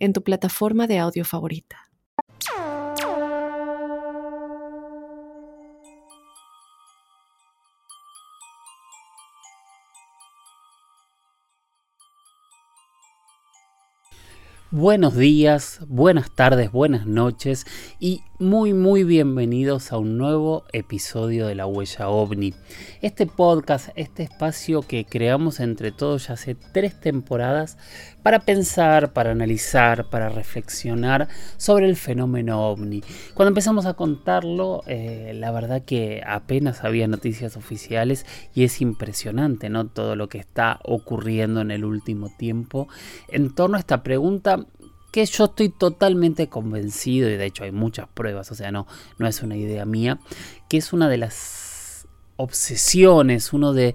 en tu plataforma de audio favorita. Buenos días, buenas tardes, buenas noches y muy muy bienvenidos a un nuevo episodio de La Huella OVNI. Este podcast, este espacio que creamos entre todos ya hace tres temporadas para pensar, para analizar, para reflexionar sobre el fenómeno ovni. Cuando empezamos a contarlo, eh, la verdad que apenas había noticias oficiales y es impresionante, ¿no? Todo lo que está ocurriendo en el último tiempo en torno a esta pregunta que yo estoy totalmente convencido, y de hecho hay muchas pruebas, o sea, no, no es una idea mía, que es una de las obsesiones, uno de,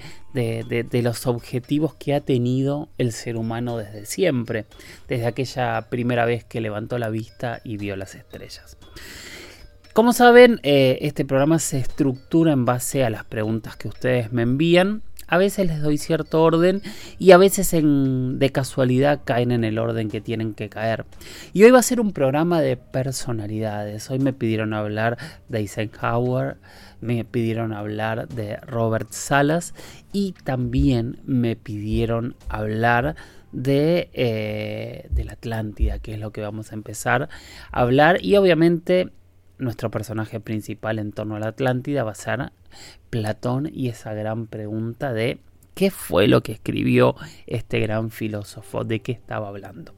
los objetivos que ha tenido el ser humano desde siempre, desde aquella primera vez que levantó la vista y vio las estrellas. Como saben, eh, este programa se estructura en base a las preguntas que ustedes me envían. A veces les doy cierto orden y a veces de casualidad caen en el orden que tienen que caer. Y hoy va a ser un programa de personalidades. Hoy me pidieron hablar de Eisenhower, me pidieron hablar de Robert Salas y también me pidieron hablar de, eh, de la Atlántida, que es lo que vamos a empezar a hablar. Y obviamente nuestro personaje principal en torno a la Atlántida va a ser Platón y esa gran pregunta de qué fue lo que escribió este gran filósofo, de qué estaba hablando.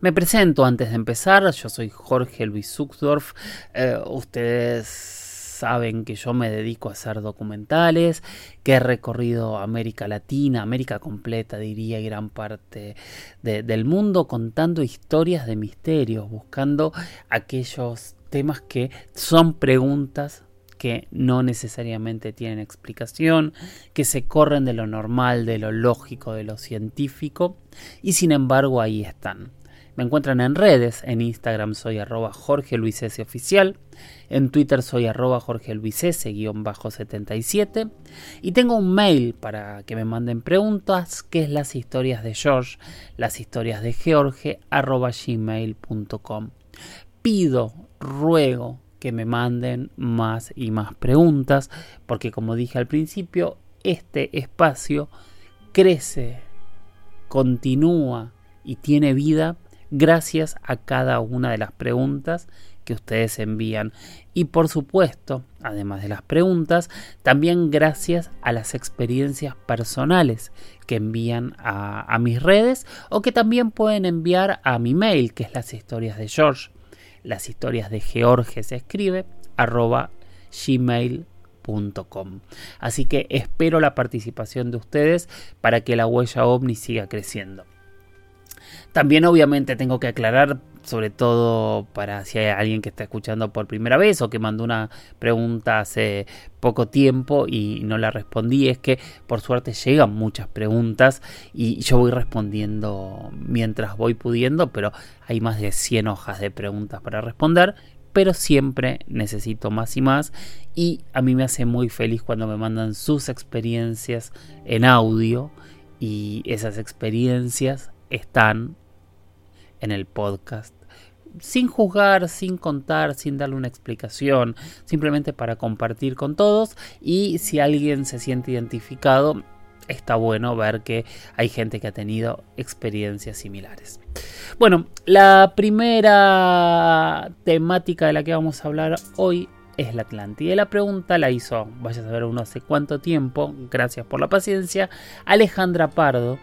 Me presento antes de empezar, yo soy Jorge Luis Zuxdorf, eh, ustedes saben que yo me dedico a hacer documentales, que he recorrido América Latina, América completa diría, y gran parte del mundo contando historias de misterios, buscando aquellos temas que son preguntas que no necesariamente tienen explicación, que se corren de lo normal, de lo lógico, de lo científico, y sin embargo ahí están. Me encuentran en redes, en Instagram soy arroba Jorge Luis S. Oficial, en Twitter soy arroba Jorge Luis S. 77 y tengo un mail para que me manden preguntas que es las historias de George, las historias de George arroba gmail.com. Pido, ruego que me manden más y más preguntas porque como dije al principio, este espacio crece, continúa y tiene vida gracias a cada una de las preguntas que ustedes envían. Y por supuesto, además de las preguntas, también gracias a las experiencias personales que envían a, mis redes o que también pueden enviar a mi mail, que es las historias de George. Las historias de George se escribe arroba gmail.com. Así que espero la participación de ustedes para que la huella ovni siga creciendo. También obviamente tengo que aclarar, sobre todo para si hay alguien que está escuchando por primera vez o que mandó una pregunta hace poco tiempo y no la respondí, es que por suerte llegan muchas preguntas y yo voy respondiendo mientras voy pudiendo, pero hay más de 100 hojas de preguntas para responder pero siempre necesito más y más. Y a mí me hace muy feliz cuando me mandan sus experiencias en audio y esas experiencias están en el podcast. Sin juzgar, sin contar, sin darle una explicación, simplemente para compartir con todos y si alguien se siente identificado, está bueno ver que hay gente que ha tenido experiencias similares. Bueno, la primera temática de la que vamos a hablar hoy es la Atlántida. La pregunta la hizo, vaya a saber uno hace cuánto tiempo, gracias por la paciencia, Alejandra Pardo,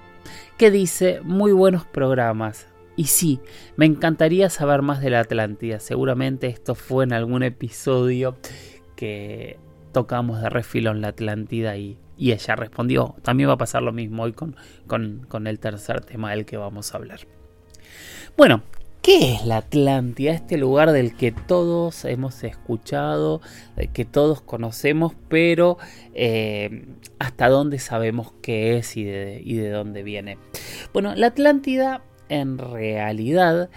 que dice muy buenos programas. Y sí, me encantaría saber más de la Atlántida. Seguramente esto fue en algún episodio que tocamos de refilón la Atlántida y, ella respondió. También va a pasar lo mismo hoy con, con, con el tercer tema del que vamos a hablar. Bueno, ¿Qué es la Atlántida? Este lugar del que todos hemos escuchado, que todos conocemos, pero eh, hasta dónde sabemos qué es y de, y de dónde viene. Bueno, la Atlántida en realidad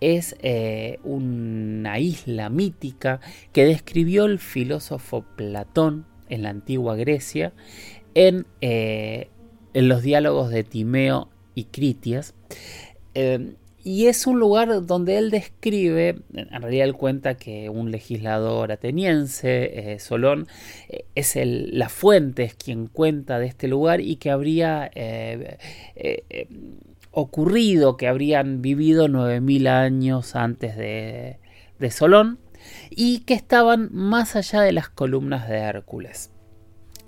es eh, una isla mítica que describió el filósofo Platón en la antigua Grecia en, eh, los diálogos de Timeo y Critias. Eh, y es un lugar donde él describe, en realidad él cuenta que un legislador ateniense, Solón, es el, la fuente, es quien cuenta de este lugar y que habría ocurrido, que habrían vivido 9.000 años antes de, de Solón, y que estaban más allá de las columnas de Hércules,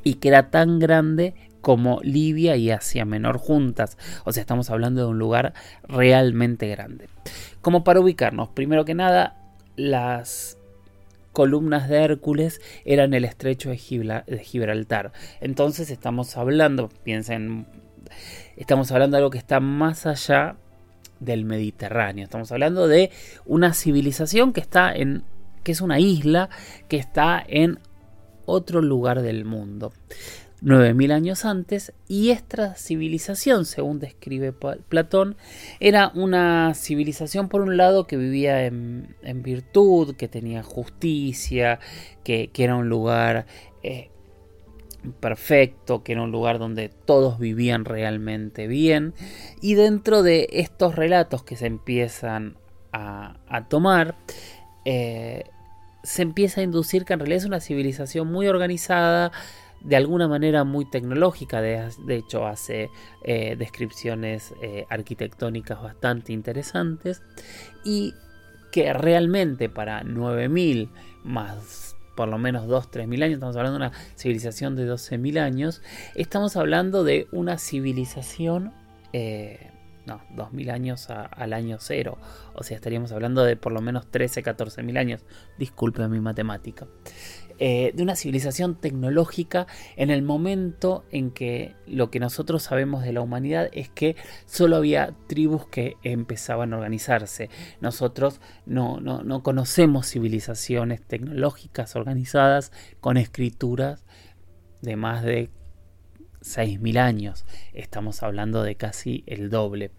y que era tan grande como Libia y Asia Menor juntas. O sea, estamos hablando de un lugar realmente grande. Como para ubicarnos, primero que nada, las columnas de Hércules eran el estrecho de Gibraltar. Entonces estamos hablando, piensen estamos hablando de algo que está más allá del Mediterráneo. Estamos hablando de una civilización que está en que es una isla que está en otro lugar del mundo. 9000 años antes y esta civilización, según describe Platón, era una civilización por un lado que vivía en, virtud, que tenía justicia, que, era un lugar eh, perfecto, que era un lugar donde todos vivían realmente bien. Y dentro de estos relatos que se empiezan a, tomar, eh, se empieza a inducir que en realidad es una civilización muy organizada, de alguna manera muy tecnológica, de, hecho hace eh, descripciones eh, arquitectónicas bastante interesantes, y que realmente para 9000 más por lo menos 2, mil años, estamos hablando de una civilización de 12.000 años, estamos hablando de una civilización, eh, no, 2.000 años al año cero, o sea, estaríamos hablando de por lo menos 13, 14.000 años, disculpe mi matemática. Eh, de una civilización tecnológica en el momento en que lo que nosotros sabemos de la humanidad es que solo había tribus que empezaban a organizarse. Nosotros no, no conocemos civilizaciones tecnológicas organizadas con escrituras de más de 6.000 años. Estamos hablando de casi el doble.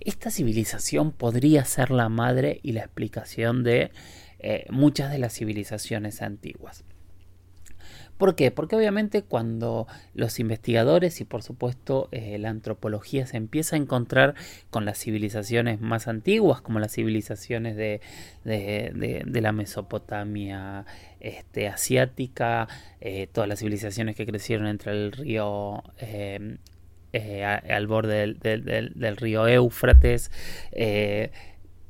Esta civilización podría ser la madre y la explicación de eh, muchas de las civilizaciones antiguas. ¿Por qué? Porque obviamente cuando los investigadores y por supuesto eh, la antropología se empieza a encontrar con las civilizaciones más antiguas, como las civilizaciones de, la Mesopotamia este, asiática, eh, todas las civilizaciones que crecieron entre el río eh, al borde del río Éufrates,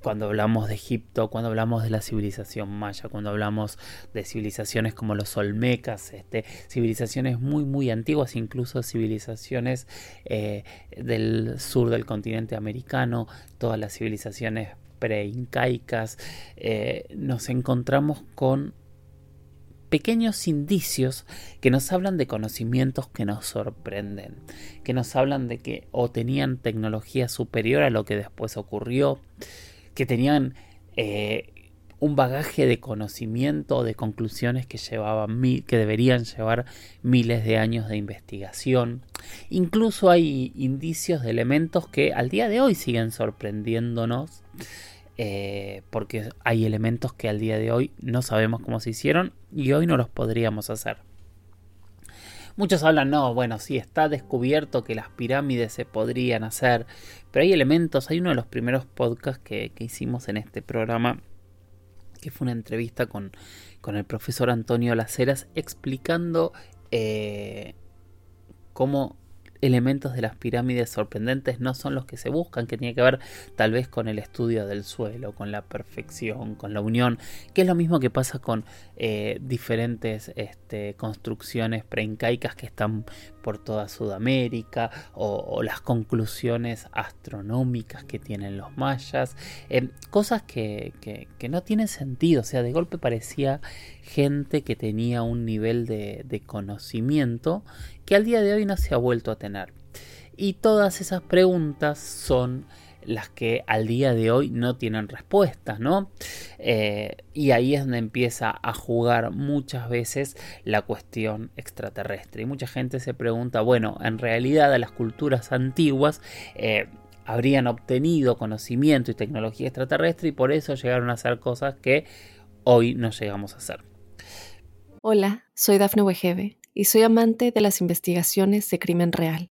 cuando hablamos de Egipto, cuando hablamos de la civilización maya, cuando hablamos de civilizaciones como los olmecas, este, civilizaciones muy muy antiguas, incluso civilizaciones eh, del sur del continente americano, todas las civilizaciones preincaicas, eh, nos encontramos con pequeños indicios que nos hablan de conocimientos que nos sorprenden, que nos hablan de que o tenían tecnología superior a lo que después ocurrió, que tenían eh, un bagaje de conocimiento, de conclusiones que llevaban que deberían llevar miles de años de investigación. Incluso hay indicios de elementos que al día de hoy siguen sorprendiéndonos. Eh, porque hay elementos que al día de hoy no sabemos cómo se hicieron y hoy no los podríamos hacer. Muchos hablan, no, bueno, sí está descubierto que las pirámides se podrían hacer, pero hay elementos, hay uno de los primeros podcasts que, hicimos en este programa, que fue una entrevista con, con el profesor Antonio Laceras explicando eh, cómo elementos de las pirámides sorprendentes no son los que se buscan, que tiene que ver tal vez con el estudio del suelo, con la perfección, con la unión, que es lo mismo que pasa con eh, diferentes este, construcciones preincaicas que están por toda Sudamérica o, las conclusiones astronómicas que tienen los mayas, cosas que, que, no tienen sentido, o sea, de golpe parecía gente que tenía un nivel de, de conocimiento que al día de hoy no se ha vuelto a tener. Y todas esas preguntas son las que al día de hoy no tienen respuesta, ¿no? Eh, y ahí es donde empieza a jugar muchas veces la cuestión extraterrestre. Y mucha gente se pregunta, bueno, en realidad a las culturas antiguas eh, habrían obtenido conocimiento y tecnología extraterrestre y por eso llegaron a hacer cosas que hoy no llegamos a hacer. Hola, soy Dafne Wegebe y soy amante de las investigaciones de crimen real.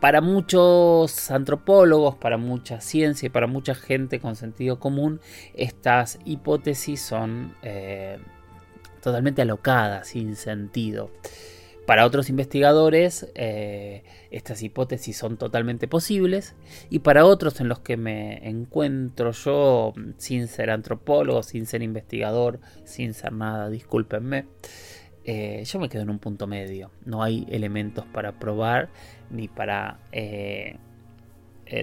Para muchos antropólogos, para mucha ciencia y para mucha gente con sentido común, estas hipótesis son eh, totalmente alocadas, sin sentido. Para otros investigadores, eh, estas hipótesis son totalmente posibles y para otros en los que me encuentro yo, sin ser antropólogo, sin ser investigador, sin ser nada, discúlpenme, eh, yo me quedo en un punto medio. No hay elementos para probar ni para eh,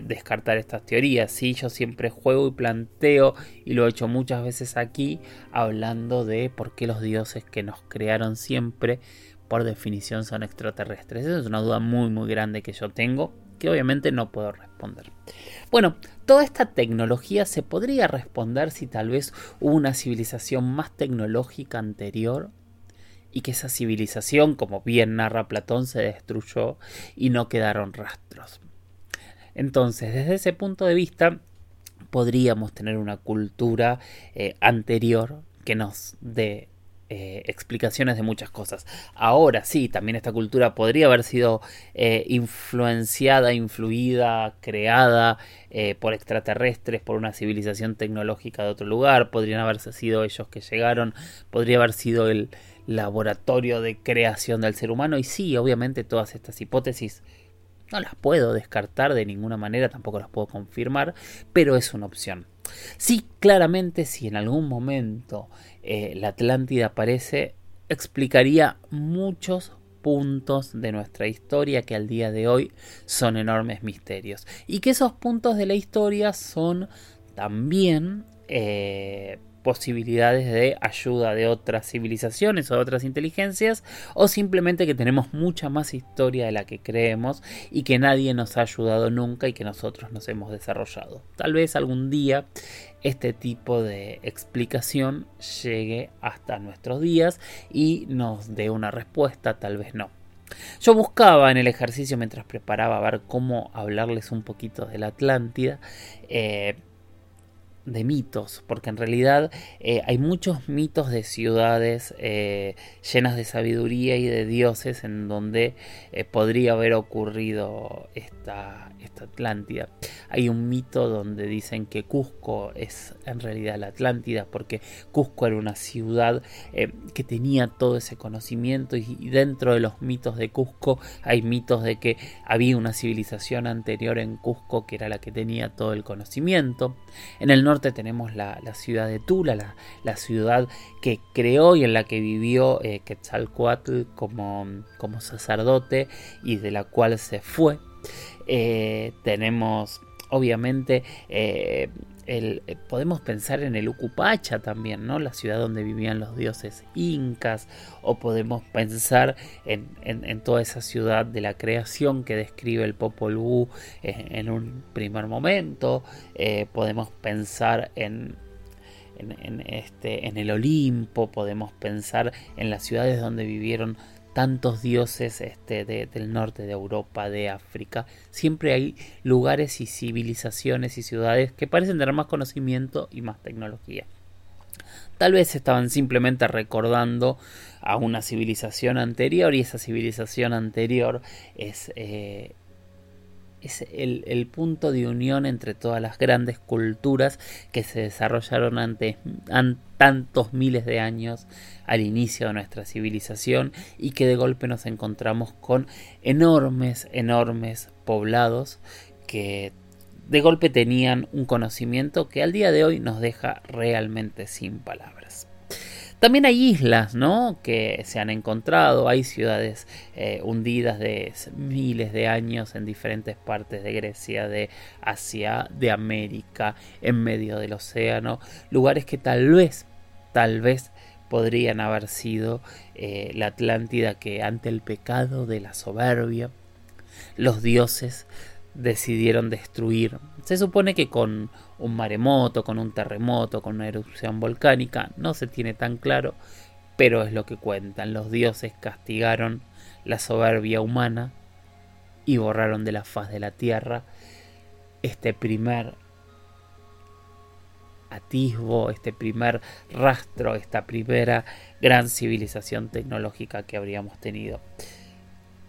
descartar estas teorías. Sí, yo siempre juego y planteo, y lo he hecho muchas veces aquí, hablando de por qué los dioses que nos crearon siempre por definición son extraterrestres? Esa es una duda muy muy grande que yo tengo que obviamente no puedo responder. Bueno, toda esta tecnología se podría responder si tal vez hubo una civilización más tecnológica anterior y que esa civilización, como bien narra Platón, se destruyó y no quedaron rastros. Entonces, desde ese punto de vista, podríamos tener una cultura eh, anterior que nos dé eh, explicaciones de muchas cosas. Ahora sí, también esta cultura podría haber sido eh, influenciada, influida, creada por extraterrestres, por una civilización tecnológica de otro lugar, podrían haberse sido ellos que llegaron, podría haber sido el laboratorio de creación del ser humano y sí, obviamente todas estas hipótesis no las puedo descartar de ninguna manera, tampoco las puedo confirmar, pero es una opción. Sí, claramente si en algún momento eh, la Atlántida aparece, explicaría muchos puntos de nuestra historia que al día de hoy son enormes misterios. Y que esos puntos de la historia son también eh, posibilidades de ayuda de otras civilizaciones o de otras inteligencias o simplemente que tenemos mucha más historia de la que creemos y que nadie nos ha ayudado nunca y que nosotros nos hemos desarrollado. Tal vez algún día este tipo de explicación llegue hasta nuestros días y nos dé una respuesta, tal vez no. Yo buscaba en el ejercicio mientras preparaba a ver cómo hablarles un poquito de la Atlántida. Eh, de mitos, porque en realidad eh, hay muchos mitos de ciudades eh, llenas de sabiduría y de dioses en donde eh, podría haber ocurrido esta, esta Atlántida. Hay un mito donde dicen que Cusco es en realidad la Atlántida, porque Cusco era una ciudad que tenía todo ese conocimiento y, dentro de los mitos de Cusco hay mitos de que había una civilización anterior en Cusco que era la que tenía todo el conocimiento. En el norte tenemos la, ciudad de Tula, la, ciudad que creó y en la que vivió eh, Quetzalcoatl como, como sacerdote y de la cual se fue. Eh, tenemos obviamente eh, podemos pensar en el Ucupacha también, ¿no? La ciudad donde vivían los dioses incas, o podemos pensar en, toda esa ciudad de la creación que describe el Popol Vuh en, un primer momento, eh, podemos pensar en, en, este, en el Olimpo, podemos pensar en las ciudades donde vivieron tantos dioses este, del norte de Europa, de África. Siempre hay lugares y civilizaciones y ciudades que parecen tener más conocimiento y más tecnología. Tal vez estaban simplemente recordando a una civilización anterior y esa civilización anterior es, eh, es el, punto de unión entre todas las grandes culturas que se desarrollaron antes, tantos miles de años al inicio de nuestra civilización y que de golpe nos encontramos con enormes, enormes poblados que de golpe tenían un conocimiento que al día de hoy nos deja realmente sin palabras. También hay islas, ¿no? Que se han encontrado, hay ciudades eh, hundidas de miles de años en diferentes partes de Grecia, de Asia, de América, en medio del océano, lugares que tal vez, tal vez podrían haber sido eh, la Atlántida que ante el pecado de la soberbia, los dioses decidieron destruir. Se supone que con un maremoto, con un terremoto, con una erupción volcánica, no se tiene tan claro, pero es lo que cuentan. Los dioses castigaron la soberbia humana y borraron de la faz de la tierra este primer atisbo, este primer rastro, esta primera gran civilización tecnológica que habríamos tenido.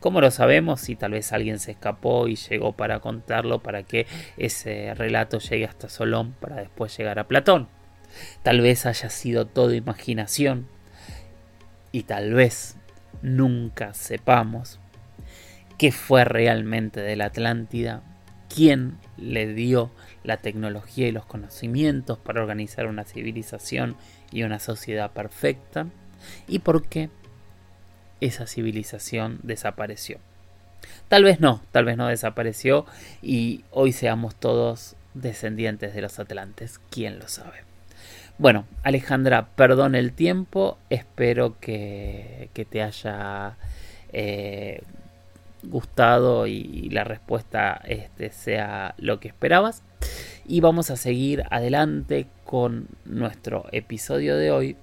¿Cómo lo sabemos? Si tal vez alguien se escapó y llegó para contarlo para que ese relato llegue hasta Solón para después llegar a Platón. Tal vez haya sido todo imaginación y tal vez nunca sepamos qué fue realmente de la Atlántida, quién le dio la tecnología y los conocimientos para organizar una civilización y una sociedad perfecta y por qué esa civilización desapareció. Tal vez no, tal vez no desapareció y hoy seamos todos descendientes de los atlantes, quién lo sabe. Bueno, Alejandra, perdón el tiempo, espero que, te haya eh, gustado y, la respuesta este, sea lo que esperabas. Y vamos a seguir adelante con nuestro episodio de hoy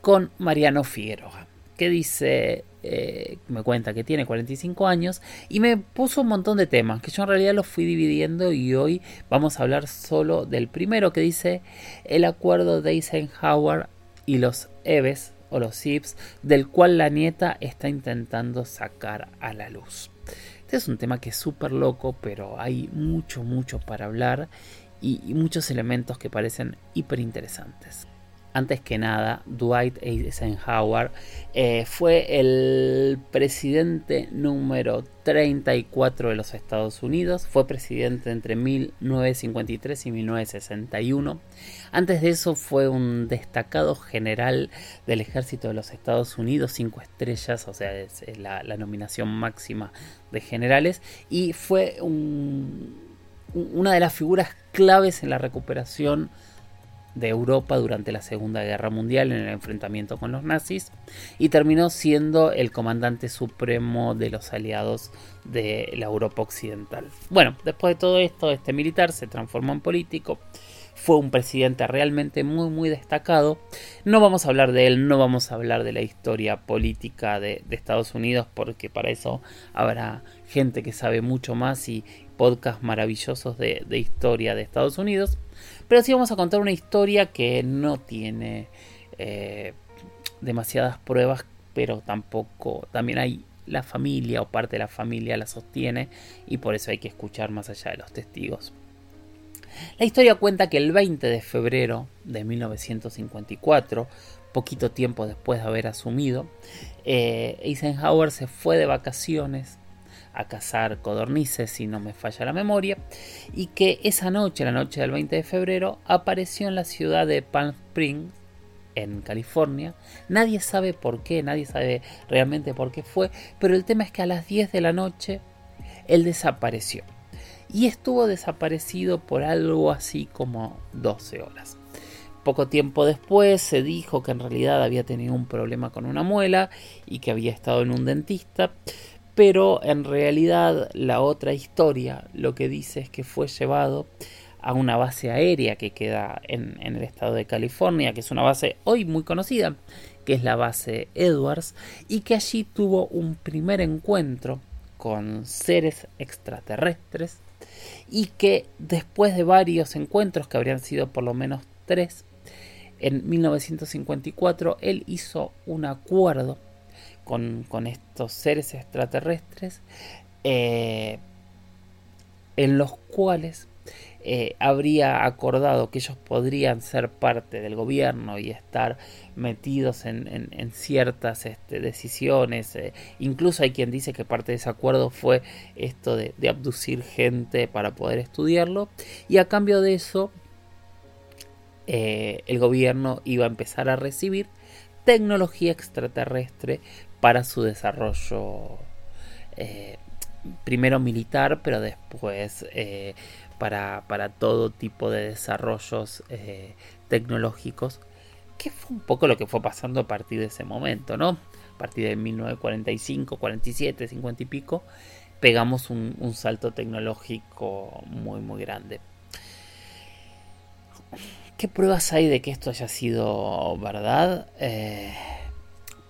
con Mariano Figueroa que dice, eh, me cuenta que tiene 45 años y me puso un montón de temas que yo en realidad los fui dividiendo y hoy vamos a hablar solo del primero que dice el acuerdo de Eisenhower y los EVES o los IPS del cual la nieta está intentando sacar a la luz. Este es un tema que es súper loco pero hay mucho mucho para hablar y, y muchos elementos que parecen hiper interesantes antes que nada, Dwight Eisenhower eh, fue el presidente número 34 de los Estados Unidos. Fue presidente entre 1953 y 1961. Antes de eso fue un destacado general del ejército de los Estados Unidos, cinco estrellas, o sea, es la, nominación máxima de generales. Y fue una de las figuras claves en la recuperación de Europa durante la Segunda Guerra Mundial en el enfrentamiento con los nazis y terminó siendo el comandante supremo de los aliados de la Europa Occidental. Bueno, después de todo esto, este militar se transformó en político, fue un presidente realmente muy muy destacado. No vamos a hablar de él, no vamos a hablar de la historia política de, Estados Unidos porque para eso habrá gente que sabe mucho más y podcasts maravillosos de, de historia de Estados Unidos. Pero sí vamos a contar una historia que no tiene eh, demasiadas pruebas, pero tampoco, también hay la familia o parte de la familia la sostiene y por eso hay que escuchar más allá de los testigos. La historia cuenta que el 20 de febrero de 1954, poquito tiempo después de haber asumido, eh, Eisenhower se fue de vacaciones a cazar codornices, si no me falla la memoria, y que esa noche, la noche del 20 de febrero, apareció en la ciudad de Palm Springs, en California. Nadie sabe por qué, nadie sabe realmente por qué fue, pero el tema es que a las 10 de la noche él desapareció. Y estuvo desaparecido por algo así como 12 horas. Poco tiempo después se dijo que en realidad había tenido un problema con una muela y que había estado en un dentista, pero en realidad la otra historia lo que dice es que fue llevado a una base aérea que queda en, el estado de California, que es una base hoy muy conocida, que es la base Edwards, y que allí tuvo un primer encuentro con seres extraterrestres y que después de varios encuentros, que habrían sido por lo menos tres, en 1954 él hizo un acuerdo con, estos seres extraterrestres, eh, en los cuales eh, habría acordado que ellos podrían ser parte del gobierno y estar metidos en, ciertas este, decisiones. Eh, incluso hay quien dice que parte de ese acuerdo fue esto de, abducir gente para poder estudiarlo. Y a cambio de eso, el gobierno iba a empezar a recibir tecnología extraterrestre para su desarrollo. primero militar, pero después para, todo tipo de desarrollos eh, tecnológicos, que fue un poco lo que fue pasando a partir de ese momento, ¿no? A partir de 1945, 47, 50 y pico, pegamos un, salto tecnológico muy, muy grande. ¿Qué pruebas hay de que esto haya sido verdad? Eh,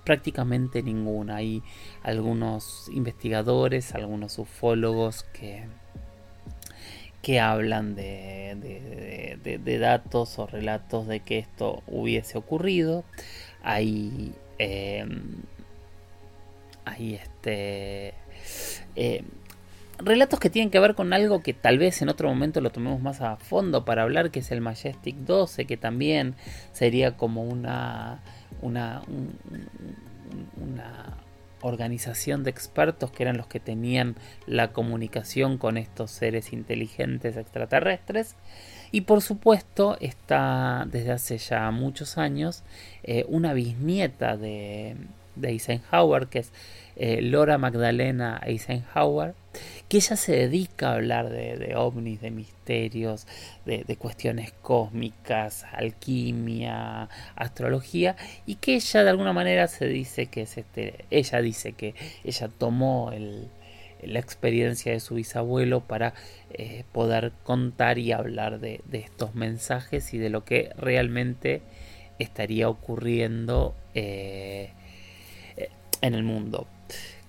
prácticamente ninguna. Hay algunos investigadores, algunos ufólogos que que hablan de, de, datos o relatos de que esto hubiese ocurrido. Hay, em, hay este, em, relatos que tienen que ver con algo que tal vez en otro momento lo tomemos más a fondo para hablar, que es el Majestic 12, que también sería como una, una, organización de expertos que eran los que tenían la comunicación con estos seres inteligentes extraterrestres. Y por supuesto está desde hace ya muchos años eh, una bisnieta de, de Eisenhower, que es eh, Laura Magdalena Eisenhower, que ella se dedica a hablar de, ovnis, de misterios, de, cuestiones cósmicas, alquimia, astrología, y que ella de alguna manera se dice que es este, ella dice que ella tomó la experiencia de su bisabuelo para eh, poder contar y hablar de, estos mensajes y de lo que realmente estaría ocurriendo eh, en el mundo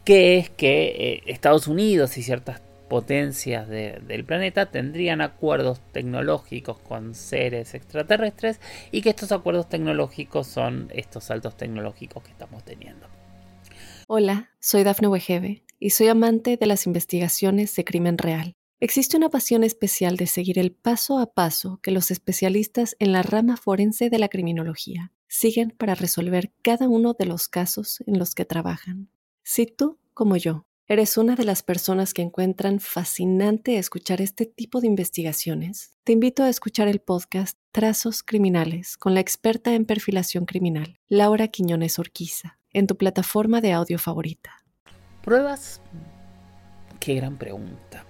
que es que eh, Estados Unidos y ciertas potencias del planeta tendrían acuerdos tecnológicos con seres extraterrestres y que estos acuerdos tecnológicos son estos saltos tecnológicos que estamos teniendo. Hola, soy Dafne Wegebe y soy amante de las investigaciones de crimen real. Existe una pasión especial de seguir el paso a paso que los especialistas en la rama forense de la criminología siguen para resolver cada uno de los casos en los que trabajan. Si tú, como yo, eres una de las personas que encuentran fascinante escuchar este tipo de investigaciones, te invito a escuchar el podcast Trazos Criminales con la experta en perfilación criminal, Laura Quiñones Orquiza, en tu plataforma de audio favorita. ¿Pruebas? Qué gran pregunta.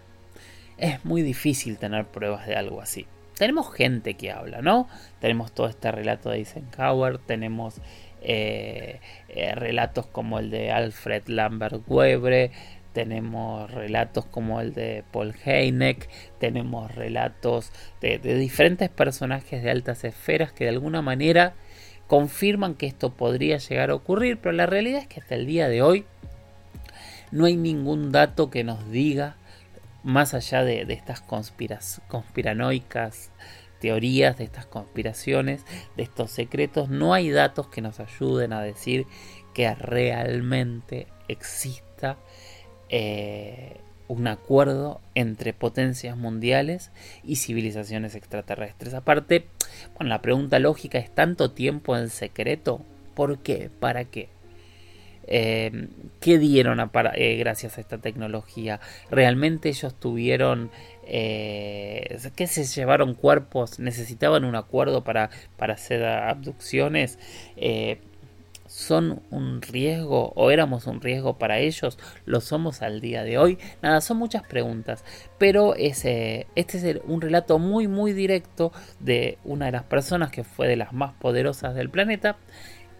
Es muy difícil tener pruebas de algo así. Tenemos gente que habla, ¿no? Tenemos todo este relato de Eisenhower, tenemos eh, eh, relatos como el de Alfred Lambert Webre, tenemos relatos como el de Paul Heineck, tenemos relatos de, diferentes personajes de altas esferas que de alguna manera confirman que esto podría llegar a ocurrir, pero la realidad es que hasta el día de hoy no hay ningún dato que nos diga, más allá de, de estas conspiranoicas teorías, de estas conspiraciones, de estos secretos, no hay datos que nos ayuden a decir que realmente exista eh, un acuerdo entre potencias mundiales y civilizaciones extraterrestres. Aparte, bueno, la pregunta lógica es tanto tiempo en secreto, ¿por qué? ¿Para qué? Eh, ¿Qué dieron eh, gracias a esta tecnología? ¿Realmente ellos tuvieron eh, que se llevaron cuerpos? ¿Necesitaban un acuerdo para, para hacer abducciones? Eh, ¿Son un riesgo o éramos un riesgo para ellos? ¿Lo somos al día de hoy? Nada, son muchas preguntas, pero este es un relato muy muy directo de una de las personas que fue de las más poderosas del planeta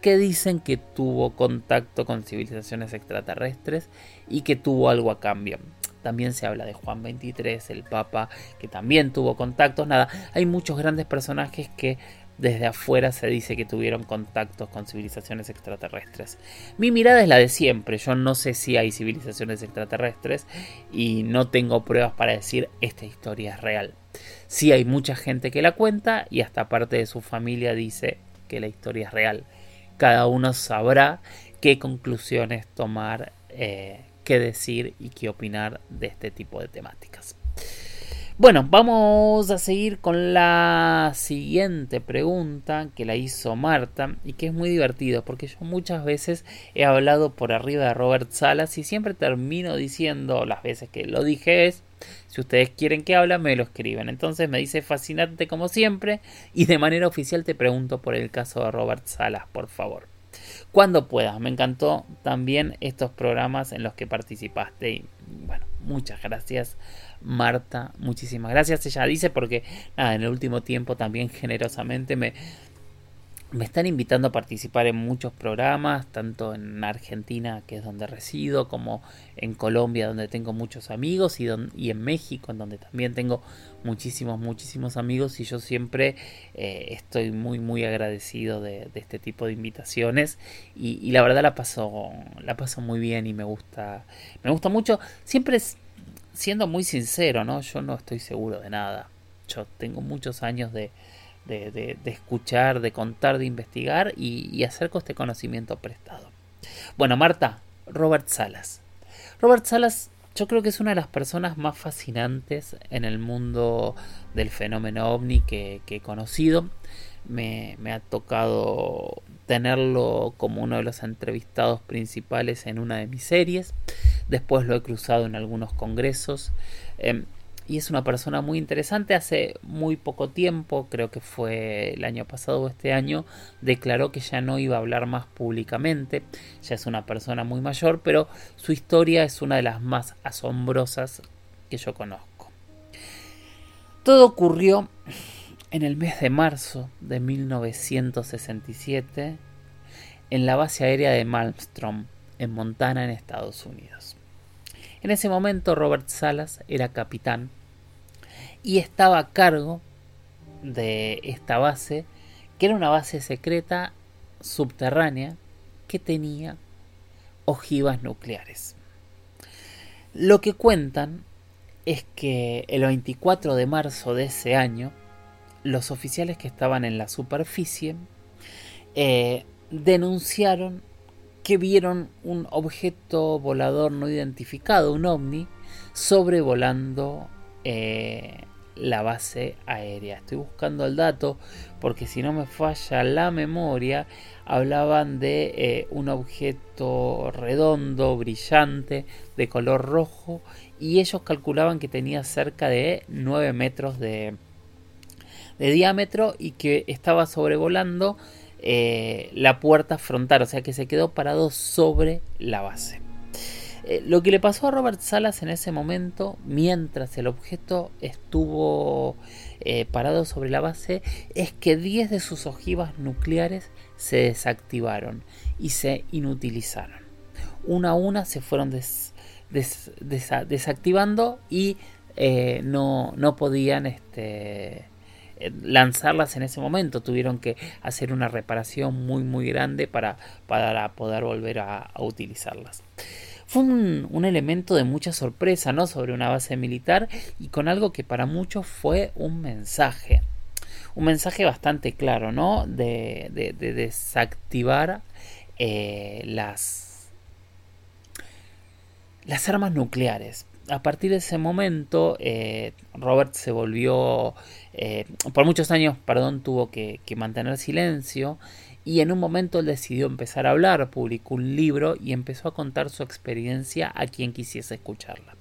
que dicen que tuvo contacto con civilizaciones extraterrestres y que tuvo algo a cambio. También se habla de Juan 23, el Papa, que también tuvo contactos. Nada, hay muchos grandes personajes que desde afuera se dice que tuvieron contactos con civilizaciones extraterrestres. Mi mirada es la de siempre, yo no sé si hay civilizaciones extraterrestres y no tengo pruebas para decir esta historia es real. Sí hay mucha gente que la cuenta y hasta parte de su familia dice que la historia es real cada uno sabrá qué conclusiones tomar, eh, qué decir y qué opinar de este tipo de temáticas. Bueno, vamos a seguir con la siguiente pregunta que la hizo Marta y que es muy divertido porque yo muchas veces he hablado por arriba de Robert Salas y siempre termino diciendo las veces que lo dije es si ustedes quieren que hable me lo escriben. Entonces me dice fascinante como siempre y de manera oficial te pregunto por el caso de Robert Salas, por favor. Cuando puedas, me encantó también estos programas en los que participaste y bueno, muchas gracias Marta, muchísimas gracias. Ella dice porque, nada, en el último tiempo también generosamente me, me están invitando a participar en muchos programas, tanto en Argentina, que es donde resido, como en Colombia, donde tengo muchos amigos, y, y en México, en donde también tengo muchísimos, muchísimos amigos, y yo siempre eh, estoy muy, muy agradecido de, este tipo de invitaciones, y, la verdad la paso, la paso muy bien y me gusta, me gusta mucho. Siempre siendo muy sincero, ¿no? Yo no estoy seguro de nada. Yo tengo muchos años de, de, escuchar, de contar, de investigar y, y acerco este conocimiento prestado. Bueno, Marta, Robert Salas. Robert Salas yo creo que es una de las personas más fascinantes en el mundo del fenómeno ovni que, he conocido. Me, me, ha tocado tenerlo como uno de los entrevistados principales en una de mis series. Después lo he cruzado en algunos congresos. Em, y es una persona muy interesante. Hace muy poco tiempo, creo que fue el año pasado o este año, declaró que ya no iba a hablar más públicamente. Ya es una persona muy mayor, pero su historia es una de las más asombrosas que yo conozco. Todo ocurrió en el mes de marzo de 1967 en la base aérea de Malmstrom, en Montana, en Estados Unidos. En ese momento Robert Salas era capitán y estaba a cargo de esta base, que era una base secreta subterránea que tenía ojivas nucleares. Lo que cuentan es que el 24 de marzo de ese año, los oficiales que estaban en la superficie eh, denunciaron que vieron un objeto volador no identificado, un ovni, sobrevolando eh, la base aérea. Estoy buscando el dato porque si no me falla la memoria, hablaban de eh, un objeto redondo, brillante, de color rojo, y ellos calculaban que tenía cerca de 9 metros de, de diámetro y que estaba sobrevolando eh, la puerta frontal, o sea que se quedó parado sobre la base. Eh, lo que le pasó a Robert Salas en ese momento, mientras el objeto estuvo eh, parado sobre la base, es que 10 de sus ojivas nucleares se desactivaron y se inutilizaron. Una a una se fueron desactivando y no, no, podían este, lanzarlas en ese momento. Tuvieron que hacer una reparación muy muy grande para, para poder volver a, utilizarlas. Fue un, elemento de mucha sorpresa, ¿no? Sobre una base militar y con algo que para muchos fue un mensaje. Un mensaje bastante claro, ¿no? De, desactivar eh, las, las armas nucleares a partir de ese momento, eh, Robert se volvió, eh, por muchos años, perdón, tuvo que, mantener silencio y en un momento él decidió empezar a hablar, publicó un libro y empezó a contar su experiencia a quien quisiese escucharla.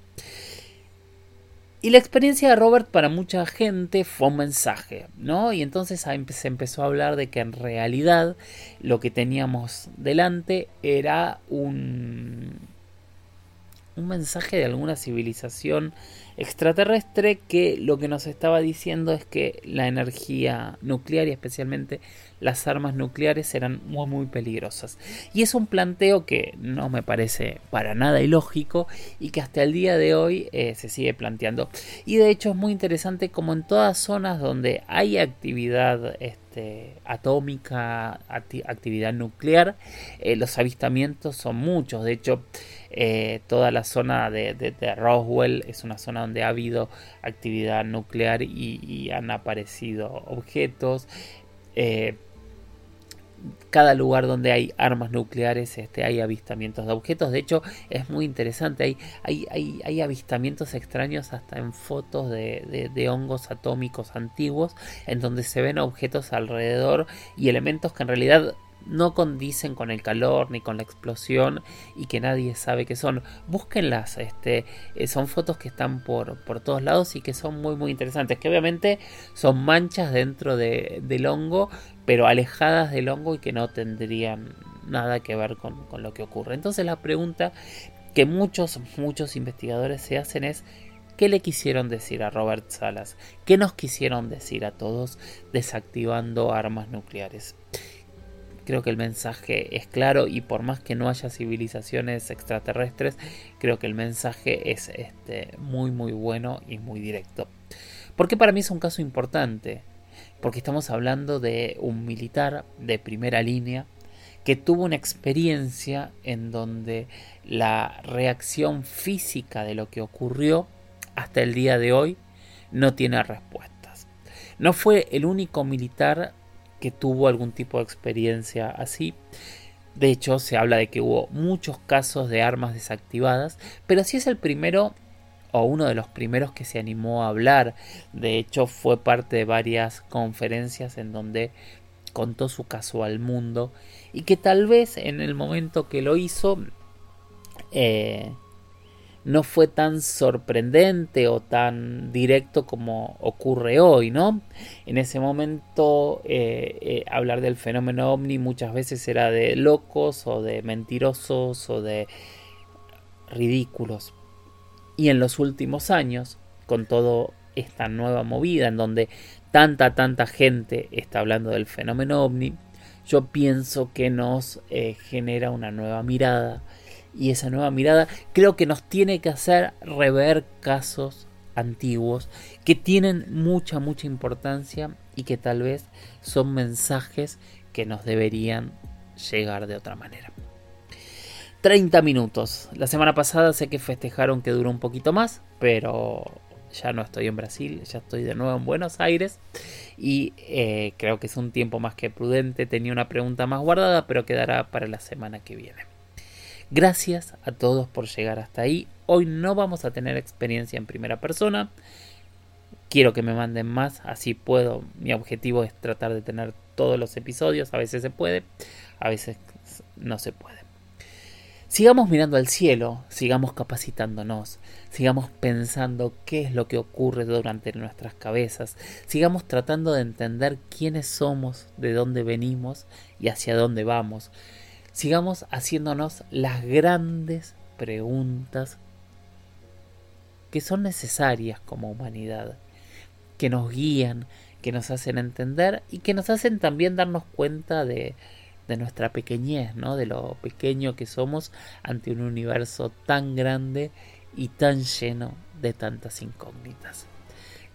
Y la experiencia de Robert para mucha gente fue un mensaje, ¿no? Y entonces se empezó a hablar de que en realidad lo que teníamos delante era un, un mensaje de alguna civilización extraterrestre que lo que nos estaba diciendo es que la energía nuclear y especialmente las armas nucleares eran muy muy peligrosas. Y es un planteo que no me parece para nada ilógico y que hasta el día de hoy eh, se sigue planteando. Y de hecho es muy interesante como en todas zonas donde hay actividad este, atómica, actividad nuclear, eh, los avistamientos son muchos. De hecho, eh, toda la zona de, Roswell es una zona donde ha habido actividad nuclear y, han aparecido objetos. Eh, cada lugar donde hay armas nucleares este, hay avistamientos de objetos. De hecho, es muy interesante. Hay, hay, hay, avistamientos extraños hasta en fotos de, hongos atómicos antiguos, en donde se ven objetos alrededor y elementos que en realidad no condicen con el calor ni con la explosión y que nadie sabe qué son. Búsquenlas, este, eh, son fotos que están por, por, todos lados y que son muy muy interesantes, que obviamente son manchas dentro de, del hongo, pero alejadas del hongo y que no tendrían nada que ver con, con lo que ocurre. Entonces la pregunta que muchos, muchos investigadores se hacen es ¿Qué le quisieron decir a Robert Salas? ¿Qué nos quisieron decir a todos desactivando armas nucleares? Creo que el mensaje es claro y por más que no haya civilizaciones extraterrestres, creo que el mensaje es este, muy muy bueno y muy directo. Porque para mí es un caso importante, porque estamos hablando de un militar de primera línea que tuvo una experiencia en donde la reacción física de lo que ocurrió hasta el día de hoy no tiene respuestas. No fue el único militar que tuvo algún tipo de experiencia así. De hecho, se habla de que hubo muchos casos de armas desactivadas, pero si es el primero o uno de los primeros que se animó a hablar. De hecho, fue parte de varias conferencias en donde contó su caso al mundo y que tal vez en el momento que lo hizo eh, no fue tan sorprendente o tan directo como ocurre hoy, ¿no? En ese momento eh, eh, hablar del fenómeno ovni muchas veces era de locos o de mentirosos o de ridículos. Y en los últimos años, con toda esta nueva movida en donde tanta, tanta gente está hablando del fenómeno ovni, yo pienso que nos eh, genera una nueva mirada y esa nueva mirada creo que nos tiene que hacer rever casos antiguos que tienen mucha, mucha importancia y que tal vez son mensajes que nos deberían llegar de otra manera. 30 minutos. La semana pasada sé que festejaron que duró un poquito más, pero ya no estoy en Brasil, ya estoy de nuevo en Buenos Aires y eh, creo que es un tiempo más que prudente. Tenía una pregunta más guardada, pero quedará para la semana que viene. Gracias a todos por llegar hasta ahí. Hoy no vamos a tener experiencia en primera persona. Quiero que me manden más, así puedo. Mi objetivo es tratar de tener todos los episodios. A veces se puede, a veces no se puede. Sigamos mirando al cielo, sigamos capacitándonos, sigamos pensando qué es lo que ocurre durante nuestras cabezas, sigamos tratando de entender quiénes somos, de dónde venimos y hacia dónde vamos sigamos haciéndonos las grandes preguntas que son necesarias como humanidad, que nos guían, que nos hacen entender y que nos hacen también darnos cuenta de, de nuestra pequeñez, ¿no? de lo pequeño que somos ante un universo tan grande y tan lleno de tantas incógnitas.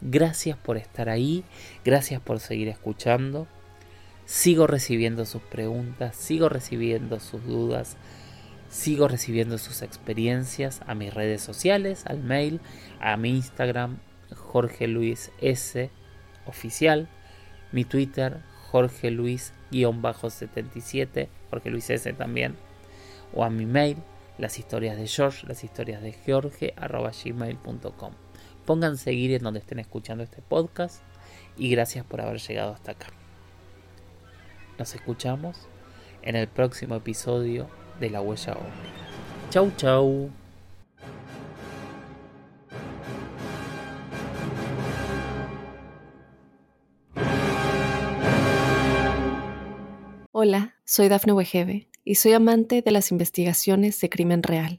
Gracias por estar ahí, gracias por seguir escuchando. Sigo recibiendo sus preguntas, sigo recibiendo sus dudas, sigo recibiendo sus experiencias a mis redes sociales, al mail, a mi Instagram, Jorge Luis S oficial, mi Twitter, Jorge Luis-77, Jorge Luis S también, o a mi mail, las historias de George, las historias de George, arroba gmail.com. Pongan seguir en donde estén escuchando este podcast y gracias por haber llegado hasta acá. Nos escuchamos en el próximo episodio de La Huella Omni. Chau, chau. Hola, soy Dafne Wegebe y soy amante de las investigaciones de crimen real.